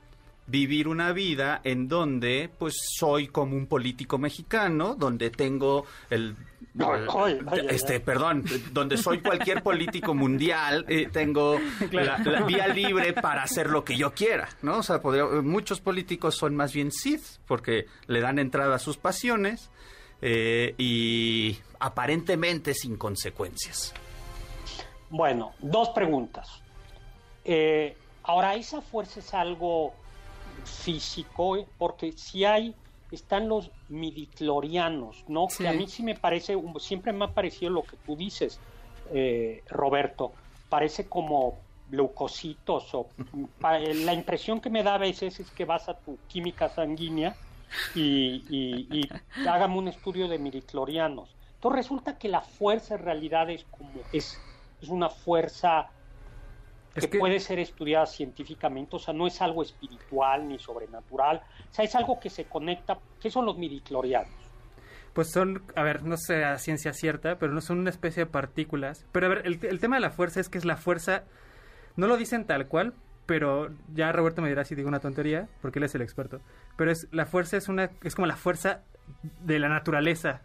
vivir una vida en donde pues soy como un político mexicano, donde tengo el este, perdón, donde soy cualquier político mundial, eh, tengo la, vía libre para hacer lo que yo quiera, ¿no? O sea, muchos políticos son más bien Sith, porque le dan entrada a sus pasiones eh, y aparentemente sin consecuencias. Bueno, dos preguntas. Eh, ahora, ¿esa fuerza es algo físico? Porque si hay están los midiclorianos, ¿no? Que a mí sí me parece, siempre me ha parecido lo que tú dices, eh, Roberto, parece como leucocitos o la impresión que me da a veces es que vas a tu química sanguínea y, y, hágame un estudio de midiclorianos. Entonces resulta que la fuerza en realidad es como es, es una fuerza que, puede ser estudiada científicamente, o sea, no es algo espiritual ni sobrenatural, o sea, es algo que se conecta, ¿qué son los midiclorianos? Pues son, a ver, no sé a ciencia cierta, pero no son una especie de partículas. Pero a ver, el, tema de la fuerza es que es la fuerza, no lo dicen tal cual, pero ya Roberto me dirá si digo una tontería, porque él es el experto. Pero es la fuerza es una es como la fuerza de la naturaleza,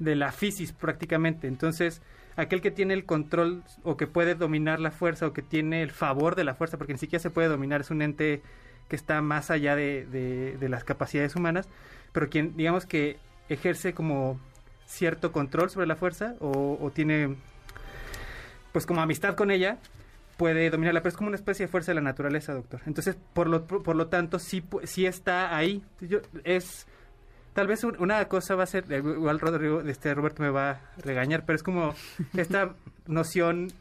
de la fisis prácticamente. Entonces, aquel que tiene el control o que puede dominar la fuerza o que tiene el favor de la fuerza, porque ni siquiera se puede dominar, es un ente que está más allá de, de, las capacidades humanas, pero quien digamos que ejerce como cierto control sobre la fuerza o, tiene pues como amistad con ella, puede dominarla, pero es como una especie de fuerza de la naturaleza, doctor. Entonces, por lo, por lo tanto, sí, sí está ahí. Es tal vez una cosa va a ser, igual Rodrigo, este Roberto me va a regañar, pero es como esta noción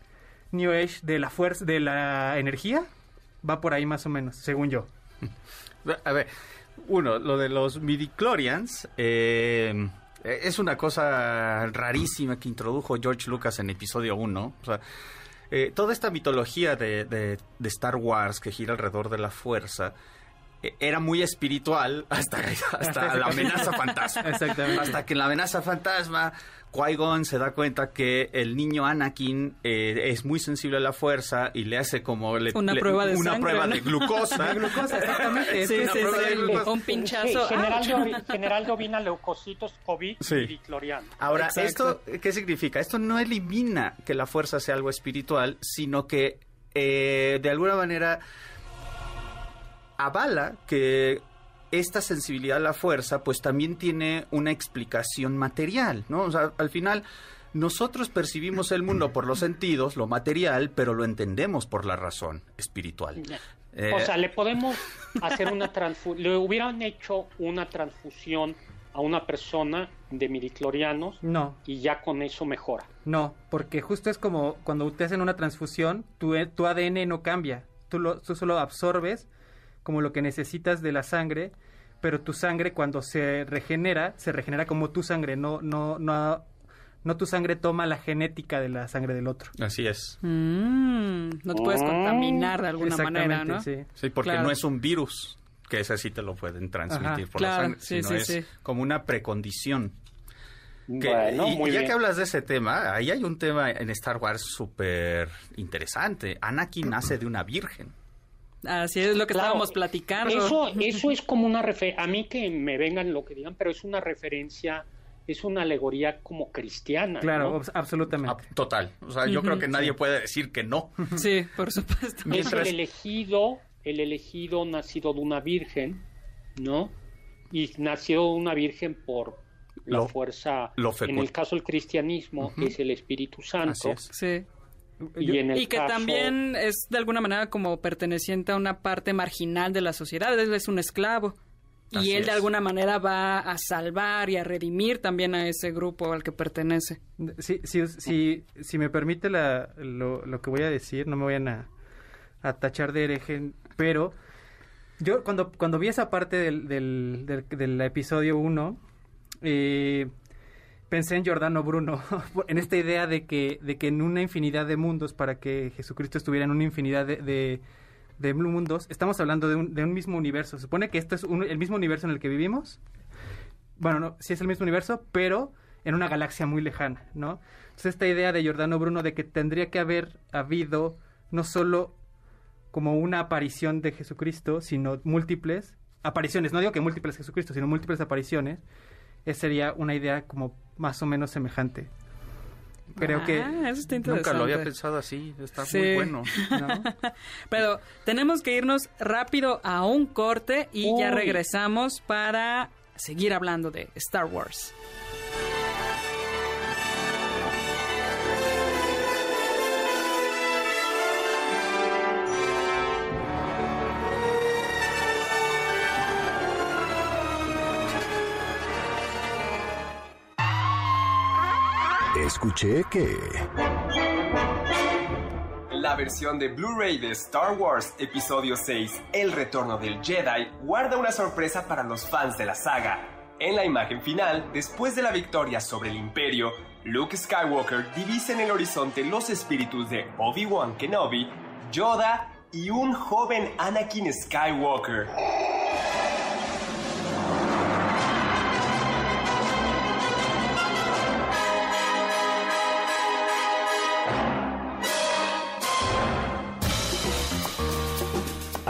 New Age de la fuerza, de la energía, va por ahí más o menos, según yo. A ver, uno, lo de los midichlorians, eh, es una cosa rarísima que introdujo George Lucas en episodio 1. O sea, eh, toda esta mitología de, de, Star Wars que gira alrededor de la fuerza eh, era muy espiritual hasta, hasta la amenaza fantasma. Exactamente. Hasta que en la amenaza fantasma, Qui-Gon se da cuenta que el niño Anakin eh, es muy sensible a la fuerza y le hace como le- Una le- prueba de una sangre, prueba ¿no? de glucosa. glucosa, exactamente. Sí, una sí, prueba de sí. glucosa. Un pinchazo. Sí, general, general Dovina leucocitos COVID Sí. midichloriano. Ahora, Exacto. ¿esto qué significa? Esto no elimina que la fuerza sea algo espiritual, sino que eh, de alguna manera avala que esta sensibilidad a la fuerza pues también tiene una explicación material, ¿no? O sea, al final nosotros percibimos el mundo por los sentidos, lo material, pero lo entendemos por la razón espiritual. Eh, O sea, le podemos hacer una transfusión, le hubieran hecho una transfusión a una persona de midiclorianos No, y ya con eso mejora. no, porque justo es como cuando te hacen una transfusión, tu, eh, tu ADN no cambia. Tú, lo, tú solo absorbes como lo que necesitas de la sangre, pero tu sangre cuando se regenera, se regenera como tu sangre, no, no, no, no tu sangre toma la genética de la sangre del otro. así es. Mm, no te puedes contaminar de alguna manera, ¿no? sí. Sí, porque Claro. no es un virus, que ese sí te lo pueden transmitir Ajá, por la sangre, sí, sino sí, es sí. como una precondición. Que- bueno, y, muy ya bien. que hablas de ese tema, ahí hay un tema en Star Wars súper interesante. Anakin nace de una virgen. Así es lo que Claro, estábamos platicando. Eso, eso es como una referencia, a mí que me vengan lo que digan, pero es una referencia, es una alegoría como cristiana. Claro, absolutamente. Ah, total. O sea, yo creo que nadie puede decir que no. Sí, por supuesto. Es Mientras- el elegido, el elegido nacido de una virgen, ¿no? Y nació de una virgen por la Lo- fuerza, lo en el caso del cristianismo es el Espíritu Así Santo. es. Sí. Y, en el Y que caso- también es de alguna manera como perteneciente a una parte marginal de la sociedad. Él es un esclavo. Y él de alguna manera va a salvar y a redimir también a ese grupo al que pertenece. Si, si, si, si me permite la, lo, lo que voy a decir, no me vayan a, a tachar de hereje, pero yo cuando, cuando vi esa parte del, del, del, del episodio 1, eh, pensé en Giordano Bruno, en esta idea de que, de que en una infinidad de mundos, para que Jesucristo estuviera en una infinidad de, de, mundos, estamos hablando de un, de un mismo universo. Se supone que esto es el mismo universo en el que vivimos, bueno, no, sí es el mismo universo, pero en una galaxia muy lejana, ¿no? Entonces esta idea de Giordano Bruno de que tendría que haber habido no solo como una aparición de Jesucristo, sino múltiples apariciones, no digo que múltiples Jesucristo, sino múltiples apariciones, esa sería una idea como más o menos semejante. Creo que Ah, eso está interesante. Nunca lo había pensado así. Está Sí. muy bueno. ¿no? Pero tenemos que irnos rápido a un corte y ya regresamos para seguir hablando de Star Wars. Escuché que... La versión de Blu-ray de Star Wars Episodio 6, El Retorno del Jedi, guarda una sorpresa para los fans de la saga. En la imagen final, después de la victoria sobre el Imperio, Luke Skywalker divisa en el horizonte los espíritus de Obi-Wan Kenobi, Yoda y un joven Anakin Skywalker.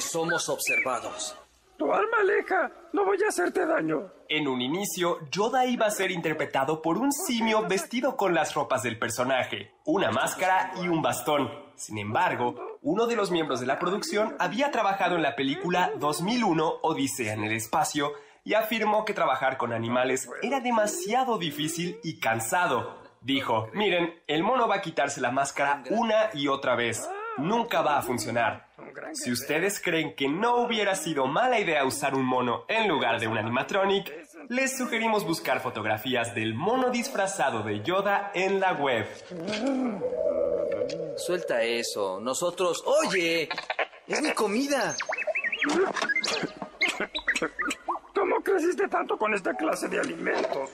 somos observados. Tu alma aleja, no voy a hacerte daño. En un inicio, Yoda iba a ser interpretado por un simio vestido con las ropas del personaje, una máscara y un bastón. Sin embargo, uno de los miembros de la producción había trabajado en la película 2001 Odisea en el espacio y afirmó que trabajar con animales era demasiado difícil y cansado. Dijo, miren, el mono va a quitarse la máscara una y otra vez. Nunca va a funcionar. Si ustedes creen que no hubiera sido mala idea usar un mono en lugar de un animatronic, les sugerimos buscar fotografías del mono disfrazado de Yoda en la web. Suelta eso. Nosotros... Oye, es mi comida. ¿Cómo creciste tanto con esta clase de alimentos?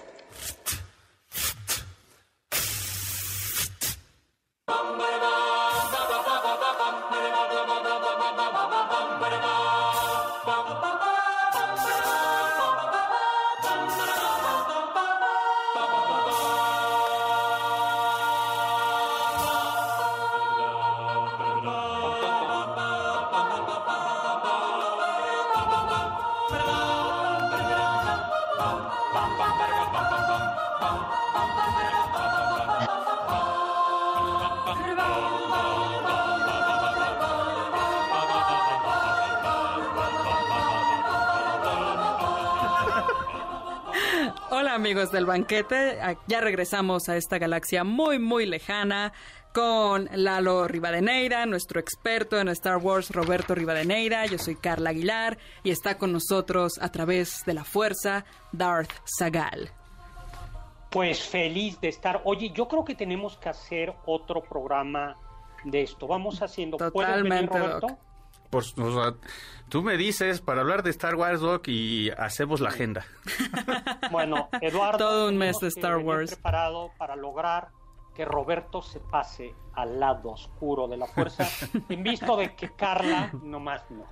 Del banquete, ya regresamos a esta galaxia muy muy lejana con Lalo Rivadeneira, nuestro experto en Star Wars Roberto Rivadeneira, yo soy Carla Aguilar y está con nosotros a través de la fuerza Darth Sagal. Pues feliz de estar. Oye, yo creo que tenemos que hacer otro programa de esto. Vamos haciendo. ¿Puedes venir, Totalmente, Roberto? Doc. Por, o sea, tú me dices para hablar de Star Wars, Doc, y hacemos la agenda. Bueno, Eduardo. Todo un mes de Star Wars. preparado para lograr que Roberto se pase al lado oscuro de la fuerza, en visto de que Carla nomás no.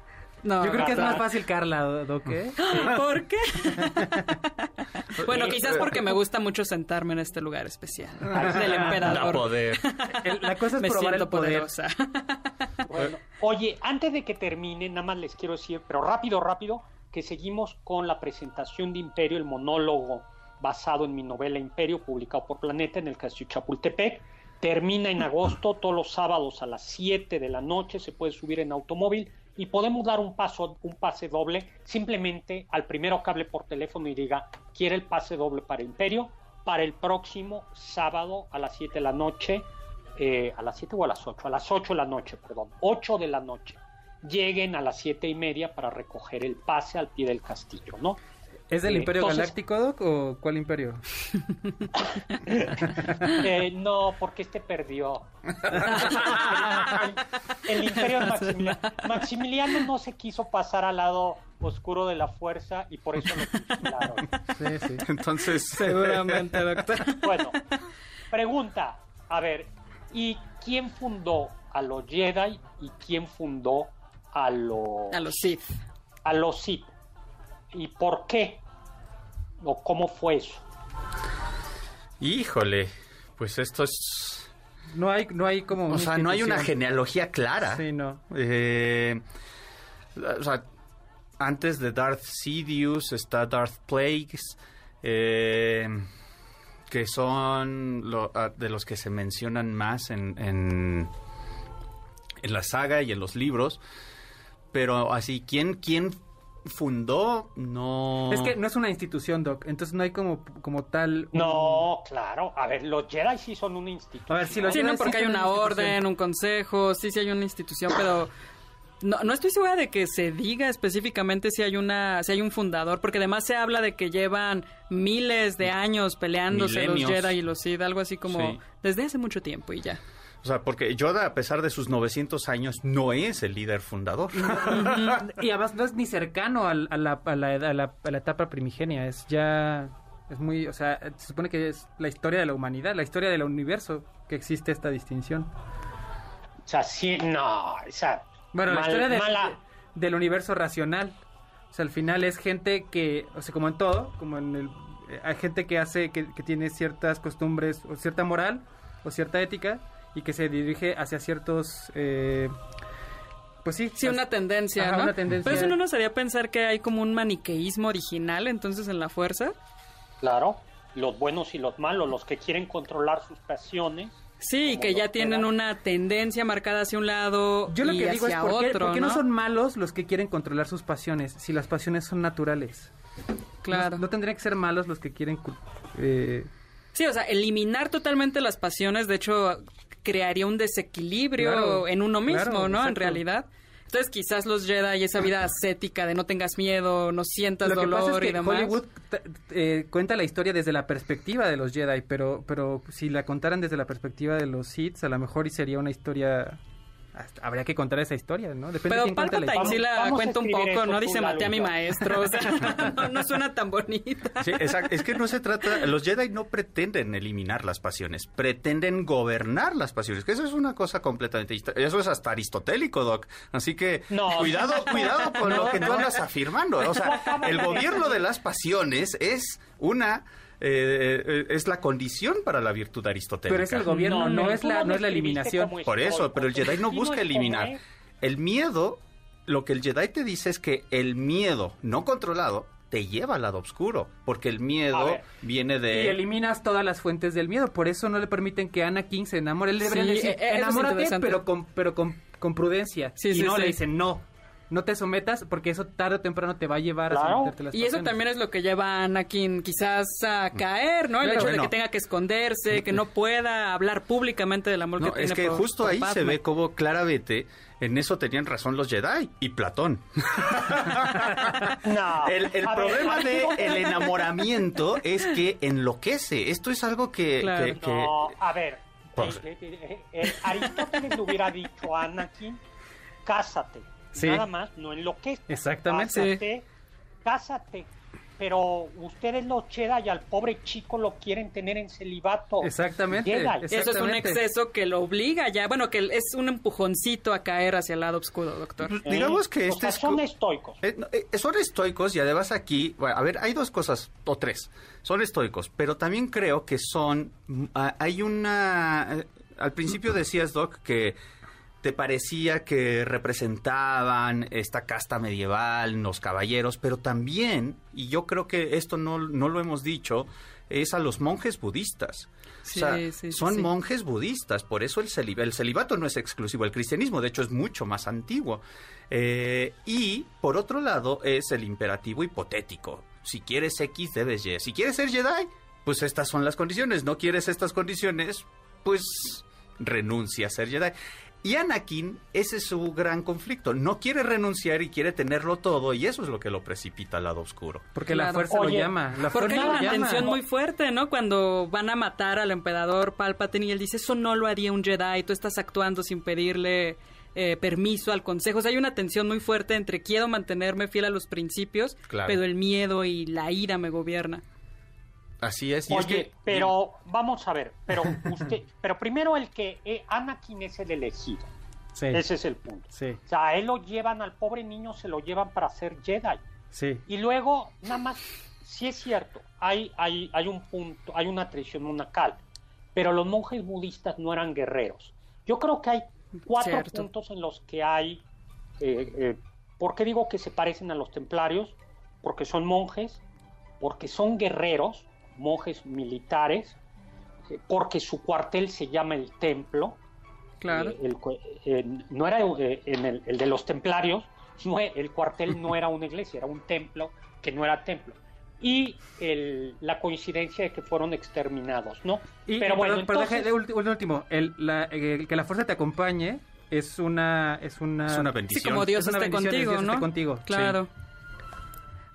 No, Yo creo que es más fácil Carla. ¿Por qué? bueno, quizás porque me gusta mucho sentarme en este lugar especial del Da emperador. poder. El- la cosa es Me probar siento el poder. poderosa. Bueno, oye, antes de que termine, nada más les quiero decir, pero rápido, rápido, que seguimos con la presentación de Imperio, el monólogo basado en mi novela Imperio, publicado por Planeta en el Castillo Chapultepec. Termina en agosto, todos los sábados a las 7 de la noche, se puede subir en automóvil y podemos dar un paso, un pase doble, simplemente al primero que hable por teléfono y diga, quiere el pase doble para Imperio, para el próximo sábado a las 7 de la noche, eh, a las 7 o a las 8, a las 8 de la noche, perdón, 8 de la noche. Lleguen a las 7 y media para recoger el pase al pie del castillo, ¿no? ¿Es del Eh, Imperio entonces- Galáctico, Doc, o cuál imperio? Eh, no, porque este perdió. El, el imperio de Maximiliano. Maximiliano no se quiso pasar al lado oscuro de la fuerza y por eso lo fusilaron. Sí, sí. Entonces, Seguramente, doctor. Bueno, pregunta, a ver, ¿y quién fundó a los Jedi y quién fundó a los A los Sith. a los Sith? ¿Y por qué? ¿O cómo fue eso? híjole, pues esto es... No hay, no hay como. O sea, no hay una genealogía clara. Sí, no. Eh, o sea, antes de Darth Sidious está Darth Plagueis, eh, que son lo- ah, de los que se mencionan más en, en, en la saga y en los libros. Pero así, ¿quién, quién fundó? No... Es que no es una institución, Doc. Entonces no hay como, como tal. un- No, claro. A ver, los Jedi sí son una institución. A ver, si los Sí, no, porque hay son una orden, un consejo, sí, sí hay una institución, pero no, no estoy segura de que se diga específicamente si hay una, si hay un fundador, porque además se habla de que llevan miles de años peleándose Milenios. los Jedi y los Sith, algo así como Sí. desde hace mucho tiempo y ya. O sea, porque Yoda, a pesar de sus 900 años, no es el líder fundador. Y además no es ni cercano al- a, la, a, la, a la- a la etapa primigenia. Es ya. Es muy. O sea, se supone que es la historia de la humanidad, la historia del universo que existe esta distinción. O sea, sí, no, o sea, Bueno, la historia de- mala. del universo racional. O sea, al final es gente que, o sea, como en todo, como en el... eh, Hay gente que hace, que, que tiene ciertas costumbres, o cierta moral, o cierta ética, y que se dirige hacia ciertos... eh, Pues sí. Sí, una tendencia, Ajá, ¿no? una tendencia. Pero eso no nos haría pensar que hay como un maniqueísmo original entonces en la fuerza. Claro, los buenos y los malos, los que quieren controlar sus pasiones. Sí, que ya tienen una tendencia marcada hacia un lado Yo lo y que digo es hacia ¿por qué, otro, por qué no? ¿no? son malos los que quieren controlar sus pasiones si las pasiones son naturales? Claro. No, no tendrían que ser malos los que quieren... eh, Sí, o sea, eliminar totalmente las pasiones, de hecho, crearía un desequilibrio Claro, en uno mismo, claro, ¿no? En realidad. Entonces, quizás los Jedi, esa vida ascética de no tengas miedo, no sientas Lo que dolor pasa es y que demás. Hollywood eh, cuenta la historia desde la perspectiva de los Jedi, pero, pero si la contaran desde la perspectiva de los Sith, a lo mejor y sería una historia... hasta- habría que contar esa historia, ¿no? Depende de Pero la Palpatine historia. sí la Vamos cuenta un poco, eso ¿no? Dice, maté a mi yo". maestro. O sea, no, no suena tan bonita. Sí, exacto. Es que no se trata, los Jedi no pretenden eliminar las pasiones, pretenden gobernar las pasiones, que eso es una cosa completamente Eso es hasta aristotélico, Doc. Así que No. cuidado, cuidado con lo que tú andas afirmando. O sea, el gobierno de las pasiones es una eh, eh, es la condición para la virtud aristotélica. Pero es el gobierno, no, No, es la, no es la eliminación. Por eso, pero el Jedi no busca eliminar. El miedo, lo que el Jedi te dice es que el miedo no controlado te lleva al lado oscuro, porque el miedo viene Y de... eliminas todas las fuentes del miedo, por eso no le permiten que Anakin se enamore. Él debería Sí, decir, eh, es enamórate, pero con, pero con, con prudencia. Sí, y sí, no sí. le dicen, no, no te sometas, porque eso tarde o temprano te va a llevar a someterte a las Y eso también es lo que lleva a Anakin quizás a caer, ¿no? El Claro, hecho de que tenga que esconderse, que no pueda hablar públicamente del amor No, que es tiene que por- justo por ahí se ve como claramente en eso tenían razón los Jedi y Platón. No. El, el problema del donde- el enamoramiento es que enloquece. Esto es algo que... Claro. que- que- No, a ver. Pues- eh, eh, eh, eh, Aristóteles le hubiera dicho a Anakin, cásate. Sí. Nada más, no enloquezcas. Exactamente. Cásate, cásate. Pero ustedes los Jedi al pobre chico lo quieren tener en celibato. Exactamente. Eso es un exceso que lo obliga ya, bueno, que es un empujoncito a caer hacia el lado oscuro, doctor. pues, ¿eh? digamos que O este sea, son co- estoicos. Eh, eh, son estoicos y además aquí, bueno, a ver, hay dos cosas, o tres. Son estoicos, pero también creo que son, mm, ah, hay una, eh, al principio decías, Doc, que te parecía que representaban esta casta medieval, los caballeros, pero también, y yo creo que esto no, no lo hemos dicho, es a los monjes budistas. Sí, o sea, sí, sí, son sí. monjes budistas, por eso el celibato no es exclusivo al cristianismo, de hecho es mucho más antiguo. Eh, y por otro lado es el imperativo hipotético. Si quieres X, debes Y. Si quieres ser Jedi, pues estas son las condiciones. No quieres estas condiciones, pues renuncia a ser Jedi. Y Anakin, ese es su gran conflicto. No quiere renunciar y quiere tenerlo todo, y eso es lo que lo precipita al lado oscuro. Porque la fuerza lo llama. La Porque fuerza hay una llama. tensión muy fuerte, ¿no? Cuando van a matar al emperador Palpatine y él dice, eso no lo haría un Jedi, tú estás actuando sin pedirle eh, permiso al consejo. O sea, hay una tensión muy fuerte entre quiero mantenerme fiel a los principios, Claro. pero el miedo y la ira me gobierna. Así es. Y es que, pero vamos a ver, pero usted, pero primero el que eh, Anakin es el elegido. Sí, Ese es el punto. sí, O sea, a él lo llevan, al pobre niño se lo llevan para ser Jedi. sí. Y luego, nada más, sí es cierto, hay, hay, hay un punto, hay una tradición monacal, pero los monjes budistas no eran guerreros. Yo creo que hay cuatro Cierto. puntos en los que hay, eh, eh, ¿por qué digo que se parecen a los templarios? Porque son monjes, porque son guerreros, monjes militares, eh, porque su cuartel se llama el templo, Claro. eh, el eh, no era eh, en el, el de los templarios, no el cuartel no era una iglesia, era un templo que no era templo. Y el- la coincidencia de que fueron exterminados, ¿no? Y, Pero bueno, perdón, entonces- de ulti- un último, el, la- el que la fuerza te acompañe es una es una, Es una Sí, bendición. como Dios Es una esté bendición, contigo, sí.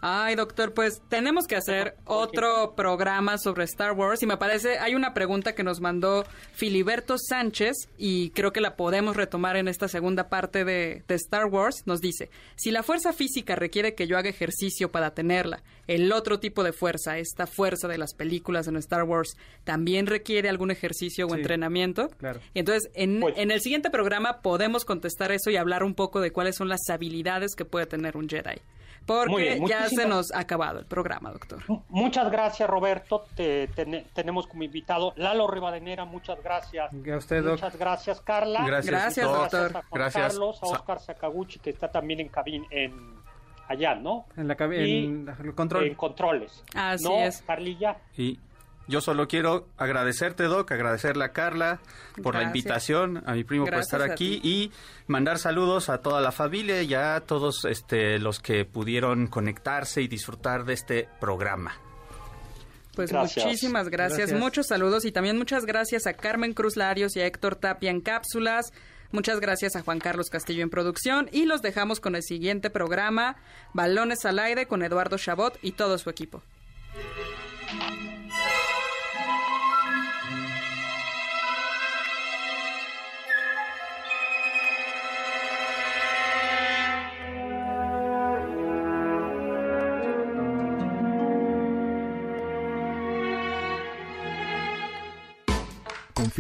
Ay, doctor, pues tenemos que hacer otro programa sobre Star Wars y me parece, hay una pregunta que nos mandó Filiberto Sánchez y creo que la podemos retomar en esta segunda parte de, de Star Wars. Nos dice, si la fuerza física requiere que yo haga ejercicio para tenerla, el otro tipo de fuerza, esta fuerza de las películas en Star Wars, también requiere algún ejercicio o Sí, entrenamiento. claro. Y entonces, en, Pues- en el siguiente programa podemos contestar eso y hablar un poco de cuáles son las habilidades que puede tener un Jedi. Porque ya se nos ha acabado el programa, doctor. Muchas gracias, Roberto. Te, tenemos como invitado Lalo Rivadenera, muchas gracias. A usted, Muchas gracias, Carla. Gracias, doctor. Gracias a Juan Carlos, a Oscar Sakaguchi, que está también en cabina, en allá, ¿no? En la cabina, en control. En controles. Así ¿no, es. Carlilla? Y yo solo quiero agradecerte, Doc, agradecerle a Carla por la invitación, a mi primo por estar aquí y mandar saludos a toda la familia y a todos este, los que pudieron conectarse y disfrutar de este programa. Pues muchísimas gracias. muchos saludos y también muchas gracias a Carmen Cruz Larios y a Héctor Tapia en cápsulas. Muchas gracias a Juan Carlos Castillo en producción y los dejamos con el siguiente programa, Balones al aire con Eduardo Chabot y todo su equipo.